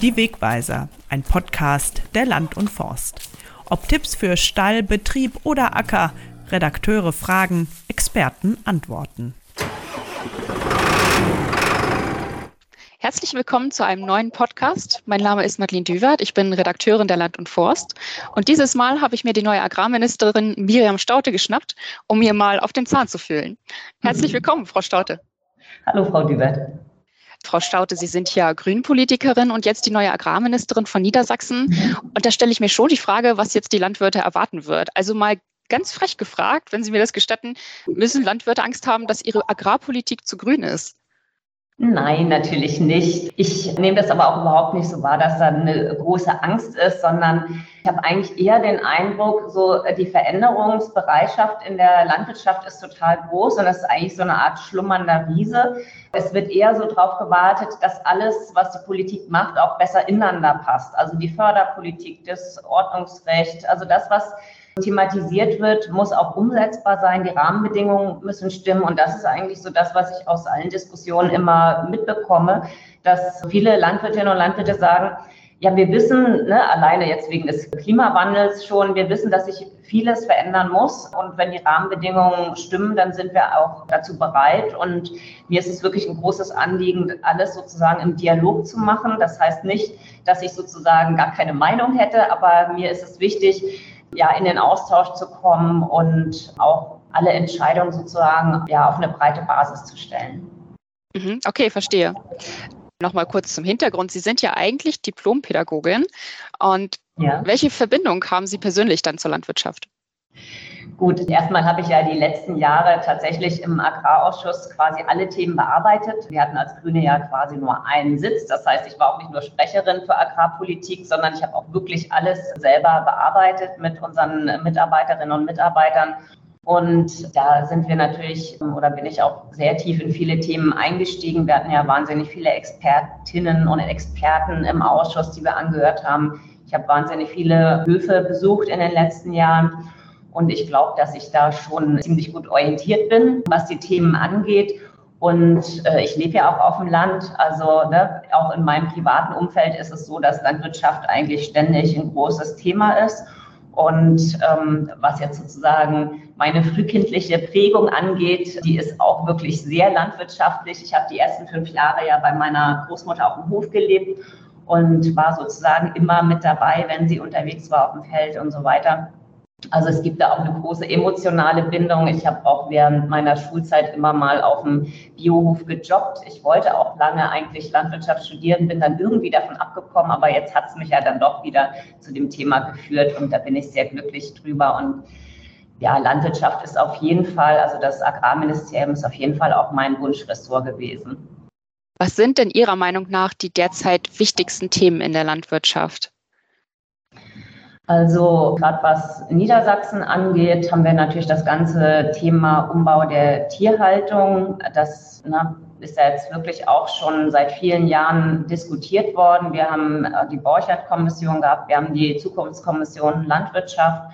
Die Wegweiser, ein Podcast der Land und Forst. Ob Tipps für Stall, Betrieb oder Acker, Redakteure fragen, Experten antworten. Herzlich willkommen zu einem neuen Podcast. Mein Name ist Madeleine Düwert. Ich bin Redakteurin der Land und Forst. Und dieses Mal habe ich mir die neue Agrarministerin Miriam Staute geschnappt, um mir mal auf den Zahn zu fühlen. Herzlich willkommen, Frau Staute. Hallo, Frau Düwert. Frau Staute, Sie sind ja Grünpolitikerin und jetzt die neue Agrarministerin von Niedersachsen. Und da stelle ich mir schon die Frage, was jetzt die Landwirte erwarten wird. Also mal ganz frech gefragt, wenn Sie mir das gestatten, müssen Landwirte Angst haben, dass ihre Agrarpolitik zu grün ist? Nein, natürlich nicht. Ich nehme das aber auch überhaupt nicht so wahr, dass da eine große Angst ist, sondern ich habe eigentlich eher den Eindruck, so die Veränderungsbereitschaft in der Landwirtschaft ist total groß und das ist eigentlich so eine Art schlummernder Riese. Es wird eher so darauf gewartet, dass alles, was die Politik macht, auch besser ineinander passt. Also die Förderpolitik, das Ordnungsrecht, also das, was thematisiert wird, muss auch umsetzbar sein. Die Rahmenbedingungen müssen stimmen. Und das ist eigentlich so das, was ich aus allen Diskussionen immer mitbekomme, dass viele Landwirtinnen und Landwirte sagen, ja, wir wissen, ne, alleine jetzt wegen des Klimawandels schon, wir wissen, dass sich vieles verändern muss. Und wenn die Rahmenbedingungen stimmen, dann sind wir auch dazu bereit. Und mir ist es wirklich ein großes Anliegen, alles sozusagen im Dialog zu machen. Das heißt nicht, dass ich sozusagen gar keine Meinung hätte, aber mir ist es wichtig, ja, in den Austausch zu kommen und auch alle Entscheidungen sozusagen ja, auf eine breite Basis zu stellen. Mhm, okay, verstehe. Nochmal kurz zum Hintergrund. Sie sind ja eigentlich Diplompädagogin. Und ja. welche Verbindung haben Sie persönlich dann zur Landwirtschaft? Gut, erstmal habe ich ja die letzten Jahre tatsächlich im Agrarausschuss quasi alle Themen bearbeitet. Wir hatten als Grüne ja quasi nur einen Sitz. Das heißt, ich war auch nicht nur Sprecherin für Agrarpolitik, sondern ich habe auch wirklich alles selber bearbeitet mit unseren Mitarbeiterinnen und Mitarbeitern. Und da sind wir natürlich oder bin ich auch sehr tief in viele Themen eingestiegen. Wir hatten ja wahnsinnig viele Expertinnen und Experten im Ausschuss, die wir angehört haben. Ich habe wahnsinnig viele Höfe besucht in den letzten Jahren und ich glaube, dass ich da schon ziemlich gut orientiert bin, was die Themen angeht. Und äh, ich lebe ja auch auf dem Land. Also ne, auch in meinem privaten Umfeld ist es so, dass Landwirtschaft eigentlich ständig ein großes Thema ist. Und ähm, was jetzt sozusagen meine frühkindliche Prägung angeht, die ist auch wirklich sehr landwirtschaftlich. Ich habe die ersten fünf Jahre ja bei meiner Großmutter auf dem Hof gelebt und war sozusagen immer mit dabei, wenn sie unterwegs war auf dem Feld und so weiter. Also es gibt da auch eine große emotionale Bindung. Ich habe auch während meiner Schulzeit immer mal auf dem Biohof gejobbt. Ich wollte auch lange eigentlich Landwirtschaft studieren, bin dann irgendwie davon abgekommen, aber jetzt hat es mich ja dann doch wieder zu dem Thema geführt und da bin ich sehr glücklich drüber. Und ja, Landwirtschaft ist auf jeden Fall, also das Agrarministerium ist auf jeden Fall auch mein Wunschressort gewesen. Was sind denn Ihrer Meinung nach die derzeit wichtigsten Themen in der Landwirtschaft? Also gerade was Niedersachsen angeht, haben wir natürlich das ganze Thema Umbau der Tierhaltung. Das na, ist ja jetzt wirklich auch schon seit vielen Jahren diskutiert worden. Wir haben äh, die Borchert-Kommission gehabt, wir haben die Zukunftskommission Landwirtschaft.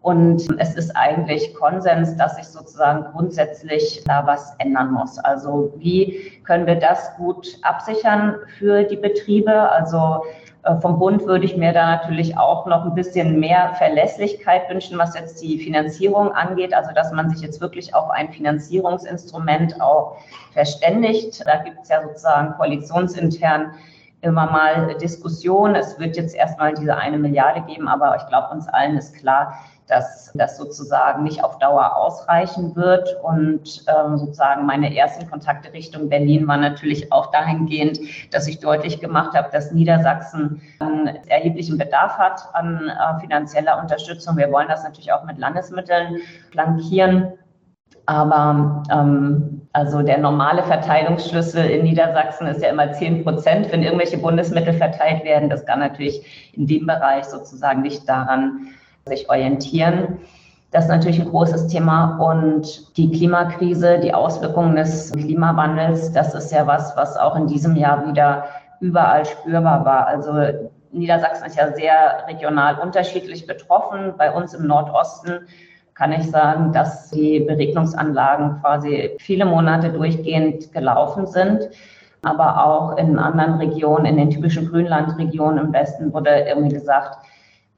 Und es ist eigentlich Konsens, dass sich sozusagen grundsätzlich da was ändern muss. Also wie können wir das gut absichern für die Betriebe? Also vom Bund würde ich mir da natürlich auch noch ein bisschen mehr Verlässlichkeit wünschen, was jetzt die Finanzierung angeht. Also, dass man sich jetzt wirklich auf ein Finanzierungsinstrument auch verständigt. Da gibt es ja sozusagen koalitionsintern immer mal Diskussionen. Es wird jetzt erstmal diese eine Milliarde geben, aber ich glaube, uns allen ist klar, dass das sozusagen nicht auf Dauer ausreichen wird. Und ähm, sozusagen meine ersten Kontakte Richtung Berlin waren natürlich auch dahingehend, dass ich deutlich gemacht habe, dass Niedersachsen einen erheblichen Bedarf hat an äh, finanzieller Unterstützung. Wir wollen das natürlich auch mit Landesmitteln flankieren. Aber ähm, also der normale Verteilungsschlüssel in Niedersachsen ist ja immer 10 Prozent, wenn irgendwelche Bundesmittel verteilt werden. Das kann natürlich in dem Bereich sozusagen nicht daran sich orientieren. Das ist natürlich ein großes Thema. Und die Klimakrise, die Auswirkungen des Klimawandels, das ist ja was, was auch in diesem Jahr wieder überall spürbar war. Also Niedersachsen ist ja sehr regional unterschiedlich betroffen. Bei uns im Nordosten kann ich sagen, dass die Beregnungsanlagen quasi viele Monate durchgehend gelaufen sind. aber auch in anderen Regionen, in den typischen Grünlandregionen im Westen wurde irgendwie gesagt,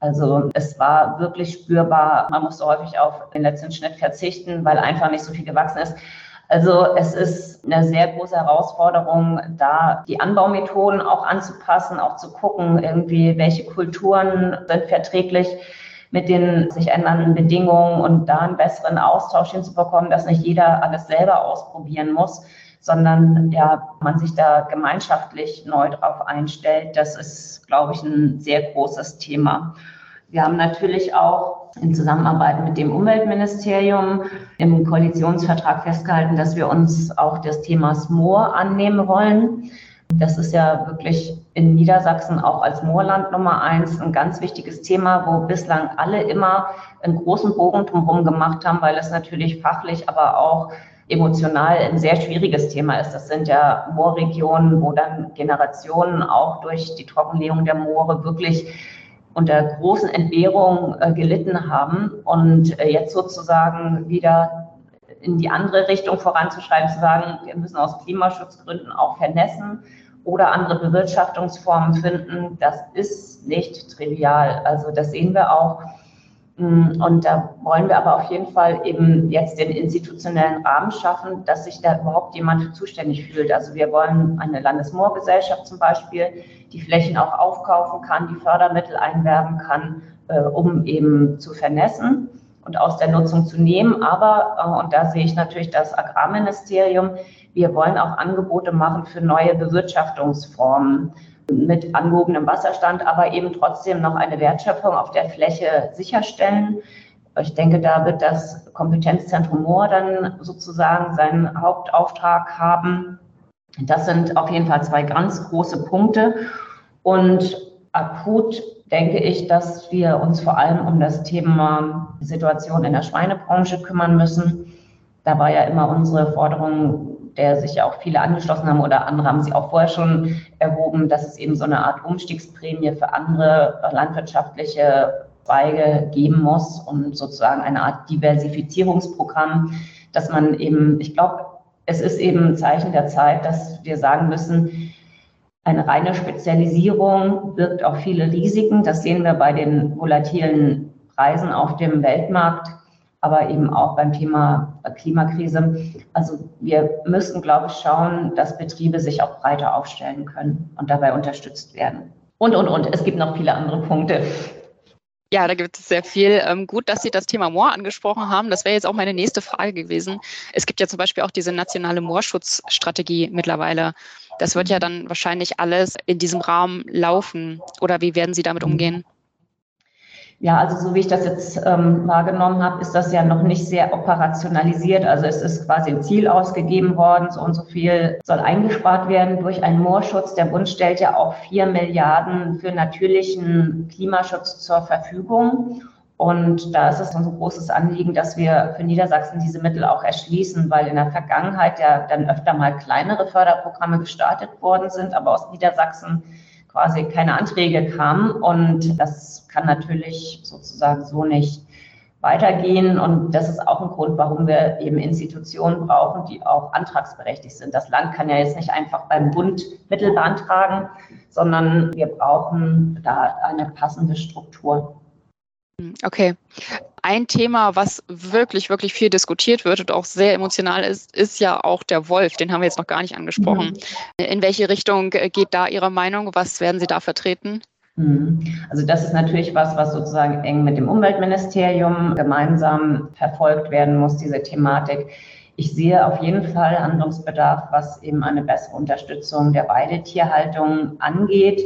also es war wirklich spürbar, man musste häufig auf den letzten Schnitt verzichten, weil einfach nicht so viel gewachsen ist. Also es ist eine sehr große Herausforderung, da die Anbaumethoden auch anzupassen, auch zu gucken, irgendwie, welche Kulturen sind verträglich mit den sich ändernden Bedingungen und da einen besseren Austausch hinzubekommen, dass nicht jeder alles selber ausprobieren muss, sondern ja, man sich da gemeinschaftlich neu drauf einstellt. Das ist, glaube ich, ein sehr großes Thema. Wir haben natürlich auch in Zusammenarbeit mit dem Umweltministerium im Koalitionsvertrag festgehalten, dass wir uns auch des Themas Moor annehmen wollen. Das ist ja wirklich in Niedersachsen auch als Moorland Nummer eins ein ganz wichtiges Thema, wo bislang alle immer einen großen Bogen drumherum gemacht haben, weil es natürlich fachlich, aber auch emotional ein sehr schwieriges Thema ist. Das sind ja Moorregionen, wo dann Generationen auch durch die Trockenlegung der Moore wirklich unter großen Entbehrungen äh, gelitten haben und äh, jetzt sozusagen wieder in die andere Richtung voranzuschreiben, zu sagen, wir müssen aus Klimaschutzgründen auch vernässen oder andere Bewirtschaftungsformen finden, das ist nicht trivial. Also das sehen wir auch. Mm, und da wollen wir aber auf jeden Fall eben jetzt den institutionellen Rahmen schaffen, dass sich da überhaupt jemand zuständig fühlt. Also wir wollen eine Landesmoorgesellschaft zum Beispiel, die Flächen auch aufkaufen kann, die Fördermittel einwerben kann, äh, um eben zu vernässen und aus der Nutzung zu nehmen. Aber, äh, und da sehe ich natürlich das Agrarministerium, wir wollen auch Angebote machen für neue Bewirtschaftungsformen mit angehobenem Wasserstand, aber eben trotzdem noch eine Wertschöpfung auf der Fläche sicherstellen. Ich denke, da wird das Kompetenzzentrum Moor dann sozusagen seinen Hauptauftrag haben. Das sind auf jeden Fall zwei ganz große Punkte. Und akut denke ich, dass wir uns vor allem um das Thema Situation in der Schweinebranche kümmern müssen. Da war ja immer unsere Forderung, der sich ja auch viele angeschlossen haben oder andere haben sie auch vorher schon erhoben, dass es eben so eine Art Umstiegsprämie für andere landwirtschaftliche Zweige geben muss und sozusagen eine Art Diversifizierungsprogramm, dass man eben, ich glaube, es ist eben ein Zeichen der Zeit, dass wir sagen müssen, eine reine Spezialisierung birgt auch viele Risiken. Das sehen wir bei den volatilen Preisen auf dem Weltmarkt aber eben auch beim Thema Klimakrise. Also wir müssen, glaube ich, schauen, dass Betriebe sich auch breiter aufstellen können und dabei unterstützt werden. Und, und, und. Es gibt noch viele andere Punkte. Ja, da gibt es sehr viel. Ähm, gut, dass Sie das Thema Moor angesprochen haben. Das wäre jetzt auch meine nächste Frage gewesen. Es gibt ja zum Beispiel auch diese nationale Moorschutzstrategie mittlerweile. Das wird ja dann wahrscheinlich alles in diesem Raum laufen. Oder wie werden Sie damit umgehen? Ja, also so wie ich das jetzt ähm, wahrgenommen habe, ist das ja noch nicht sehr operationalisiert. Also es ist quasi ein Ziel ausgegeben worden, so und so viel soll eingespart werden durch einen Moorschutz. Der Bund stellt ja auch vier Milliarden für natürlichen Klimaschutz zur Verfügung. Und da ist es ein großes Anliegen, dass wir für Niedersachsen diese Mittel auch erschließen, weil in der Vergangenheit ja dann öfter mal kleinere Förderprogramme gestartet worden sind, aber aus Niedersachsen quasi keine Anträge kamen. Und das kann natürlich sozusagen so nicht weitergehen. Und das ist auch ein Grund, warum wir eben Institutionen brauchen, die auch antragsberechtigt sind. Das Land kann ja jetzt nicht einfach beim Bund Mittel beantragen, sondern wir brauchen da eine passende Struktur. Okay. Ein Thema, was wirklich, wirklich viel diskutiert wird und auch sehr emotional ist, ist ja auch der Wolf. Den haben wir jetzt noch gar nicht angesprochen. Mhm. In welche Richtung geht da Ihre Meinung? Was werden Sie da vertreten? Mhm. Also das ist natürlich was, was sozusagen eng mit dem Umweltministerium gemeinsam verfolgt werden muss, diese Thematik. Ich sehe auf jeden Fall Handlungsbedarf, was eben eine bessere Unterstützung der Weidetierhaltung angeht.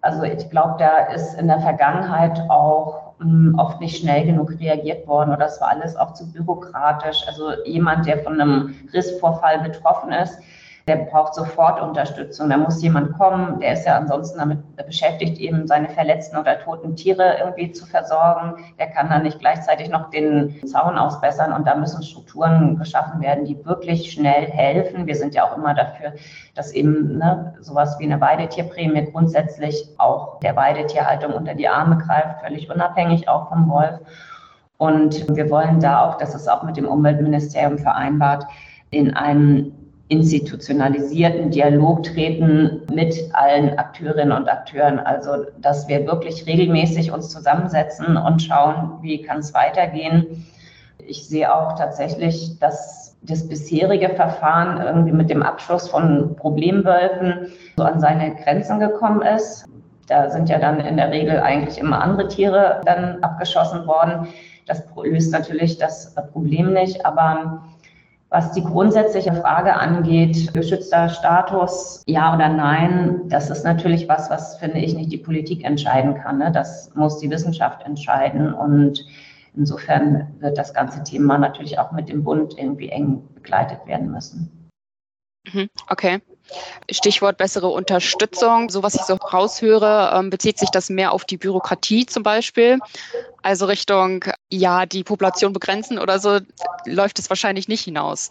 Also ich glaube, da ist in der Vergangenheit auch oft nicht schnell genug reagiert worden oder es war alles auch zu bürokratisch. Also jemand, der von einem Rissvorfall betroffen ist, der braucht sofort Unterstützung. Da muss jemand kommen, der ist ja ansonsten damit beschäftigt, eben seine verletzten oder toten Tiere irgendwie zu versorgen. Der kann dann nicht gleichzeitig noch den Zaun ausbessern und da müssen Strukturen geschaffen werden, die wirklich schnell helfen. Wir sind ja auch immer dafür, dass eben ne, sowas wie eine Weidetierprämie grundsätzlich auch der Weidetierhaltung unter die Arme greift, völlig unabhängig auch vom Wolf. Und wir wollen da auch, das ist auch mit dem Umweltministerium vereinbart, in einem institutionalisierten Dialog treten mit allen Akteurinnen und Akteuren. Also, dass wir wirklich regelmäßig uns zusammensetzen und schauen, wie kann es weitergehen. Ich sehe auch tatsächlich, dass das bisherige Verfahren irgendwie mit dem Abschluss von Problemwölfen so an seine Grenzen gekommen ist. Da sind ja dann in der Regel eigentlich immer andere Tiere dann abgeschossen worden. Das löst natürlich das Problem nicht, aber was die grundsätzliche Frage angeht, geschützter Status, ja oder nein, das ist natürlich was, was, finde ich, nicht die Politik entscheiden kann. Ne? Das muss die Wissenschaft entscheiden. Und insofern wird das ganze Thema natürlich auch mit dem Bund irgendwie eng begleitet werden müssen. Mhm, okay. Stichwort bessere Unterstützung. So was ich so raushöre, ähm, bezieht sich das mehr auf die Bürokratie zum Beispiel. Also Richtung, ja, die Population begrenzen oder so, läuft es wahrscheinlich nicht hinaus.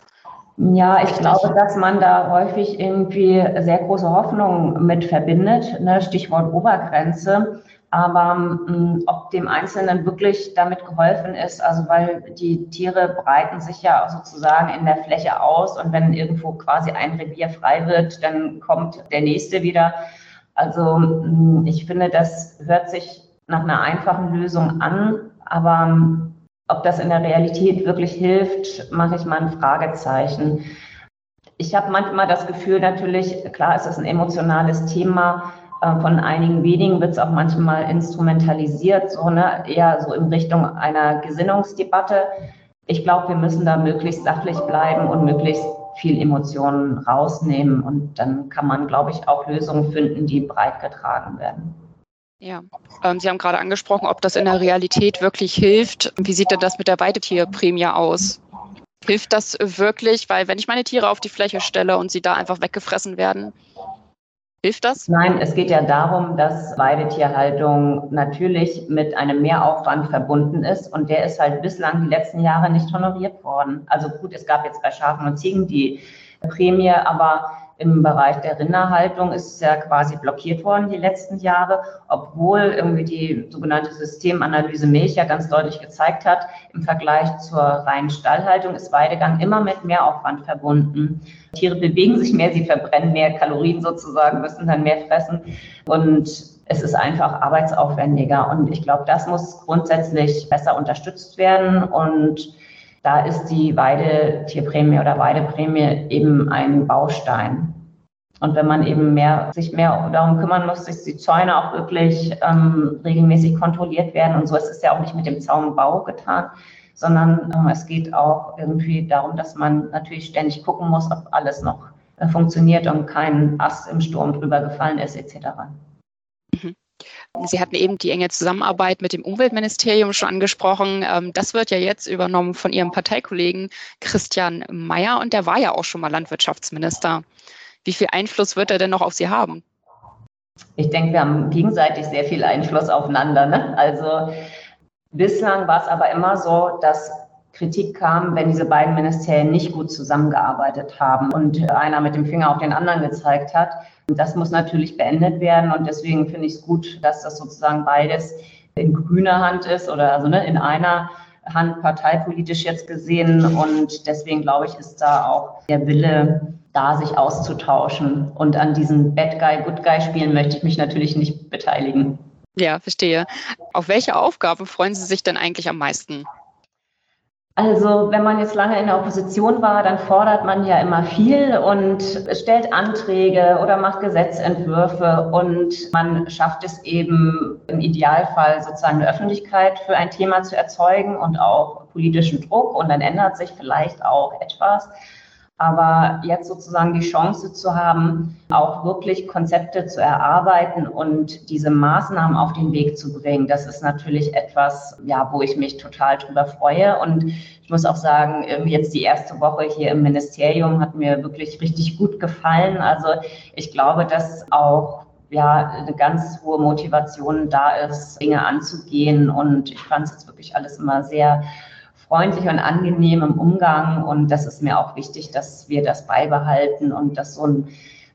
Ja, ich glaube, dass man da häufig irgendwie sehr große Hoffnungen mit verbindet. Ne? Stichwort Obergrenze. Aber mh, mm, ob dem Einzelnen wirklich damit geholfen ist, also weil die Tiere breiten sich ja sozusagen in der Fläche aus und wenn irgendwo quasi ein Revier frei wird, dann kommt der nächste wieder. Also mh, mm, ich finde, das hört sich nach einer einfachen Lösung an, aber mh, mm, ob das in der Realität wirklich hilft, mache ich mal ein Fragezeichen. Ich habe manchmal das Gefühl, natürlich, klar, es ist ein emotionales Thema, von einigen wenigen wird es auch manchmal instrumentalisiert, so ne, eher so in Richtung einer Gesinnungsdebatte. Ich glaube, wir müssen da möglichst sachlich bleiben und möglichst viel Emotionen rausnehmen. Und dann kann man, glaube ich, auch Lösungen finden, die breit getragen werden. Ja, ähm, Sie haben gerade angesprochen, ob das in der Realität wirklich hilft. Wie sieht denn das mit der Weidetierprämie aus? Hilft das wirklich? Weil wenn ich meine Tiere auf die Fläche stelle und sie da einfach weggefressen werden, Hilft das? Nein, es geht ja darum, dass Weidetierhaltung natürlich mit einem Mehraufwand verbunden ist und der ist halt bislang die letzten Jahre nicht honoriert worden. Also gut, es gab jetzt bei Schafen und Ziegen die Prämie, aber im Bereich der Rinderhaltung ist es ja quasi blockiert worden die letzten Jahre, obwohl irgendwie die sogenannte Systemanalyse Milch ja ganz deutlich gezeigt hat, im Vergleich zur reinen Stallhaltung ist Weidegang immer mit Mehraufwand verbunden. Tiere bewegen sich mehr, sie verbrennen mehr Kalorien sozusagen, müssen dann mehr fressen und es ist einfach arbeitsaufwendiger. Und ich glaube, das muss grundsätzlich besser unterstützt werden und da ist die Weidetierprämie oder Weideprämie eben ein Baustein. Und wenn man eben mehr, sich mehr darum kümmern muss, dass die Zäune auch wirklich ähm, regelmäßig kontrolliert werden und so, es ist ja auch nicht mit dem Zaunbau getan, sondern ähm, es geht auch irgendwie darum, dass man natürlich ständig gucken muss, ob alles noch äh, funktioniert und kein Ast im Sturm drüber gefallen ist, etc. Sie hatten eben die enge Zusammenarbeit mit dem Umweltministerium schon angesprochen. Ähm, das wird ja jetzt übernommen von Ihrem Parteikollegen Christian Mayer und der war ja auch schon mal Landwirtschaftsminister. Wie viel Einfluss wird er denn noch auf Sie haben? Ich denke, wir haben gegenseitig sehr viel Einfluss aufeinander. Ne? Also bislang war es aber immer so, dass Kritik kam, wenn diese beiden Ministerien nicht gut zusammengearbeitet haben und einer mit dem Finger auf den anderen gezeigt hat. Das muss natürlich beendet werden und deswegen finde ich es gut, dass das sozusagen beides in grüner Hand ist oder also ne, in einer Hand parteipolitisch jetzt gesehen und deswegen glaube ich, ist da auch der Wille da, sich auszutauschen und an diesen Bad Guy, Good Guy Spielen möchte ich mich natürlich nicht beteiligen. Ja, verstehe. Auf welche Aufgaben freuen Sie sich denn eigentlich am meisten? Also wenn man jetzt lange in der Opposition war, dann fordert man ja immer viel und stellt Anträge oder macht Gesetzentwürfe und man schafft es eben im Idealfall sozusagen eine Öffentlichkeit für ein Thema zu erzeugen und auch politischen Druck und dann ändert sich vielleicht auch etwas. Aber jetzt sozusagen die Chance zu haben, auch wirklich Konzepte zu erarbeiten und diese Maßnahmen auf den Weg zu bringen, das ist natürlich etwas, ja, wo ich mich total drüber freue. Und ich muss auch sagen, jetzt die erste Woche hier im Ministerium hat mir wirklich richtig gut gefallen. Also ich glaube, dass auch ja, eine ganz hohe Motivation da ist, Dinge anzugehen. Und ich fand es jetzt wirklich alles immer sehr freundlich und angenehm im Umgang. Und das ist mir auch wichtig, dass wir das beibehalten und dass so ein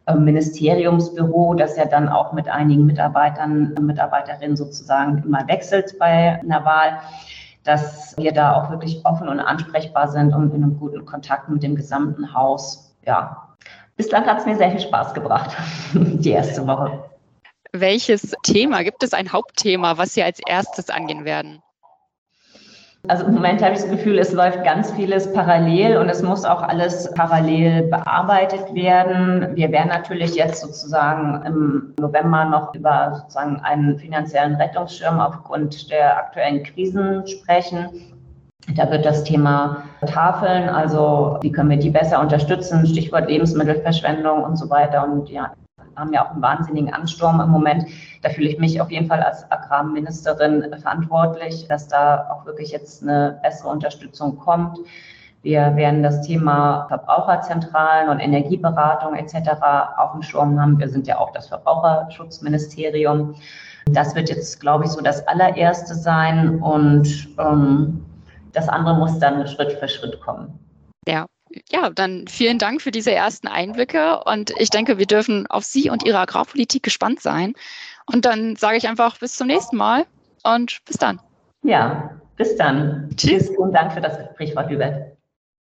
ähm, Ministeriumsbüro, das ja dann auch mit einigen Mitarbeitern, Mitarbeiterinnen sozusagen immer wechselt bei einer Wahl, dass wir da auch wirklich offen und ansprechbar sind und in einem guten Kontakt mit dem gesamten Haus. Ja, Bislang hat es mir sehr viel Spaß gebracht, die erste Woche. Welches Thema, gibt es ein Hauptthema, was Sie als erstes angehen werden? Also im Moment habe ich das Gefühl, es läuft ganz vieles parallel und es muss auch alles parallel bearbeitet werden. Wir werden natürlich jetzt sozusagen im November noch über sozusagen einen finanziellen Rettungsschirm aufgrund der aktuellen Krisen sprechen. Da wird das Thema Tafeln, also wie können wir die besser unterstützen, Stichwort Lebensmittelverschwendung und so weiter. Und ja, haben ja auch einen wahnsinnigen Ansturm im Moment. Da fühle ich mich auf jeden Fall als Agrarministerin verantwortlich, dass da auch wirklich jetzt eine bessere Unterstützung kommt. Wir werden das Thema Verbraucherzentralen und Energieberatung etc. auf dem Schirm haben. Wir sind ja auch das Verbraucherschutzministerium. Das wird jetzt, glaube ich, so das allererste sein und ähm, das andere muss dann Schritt für Schritt kommen. Ja, ja, dann vielen Dank für diese ersten Einblicke und ich denke, wir dürfen auf Sie und Ihre Agrarpolitik gespannt sein. Und dann sage ich einfach bis zum nächsten Mal und bis dann. Ja, bis dann. Tschüss. Vielen Dank für das Gespräch, Frau Hubert.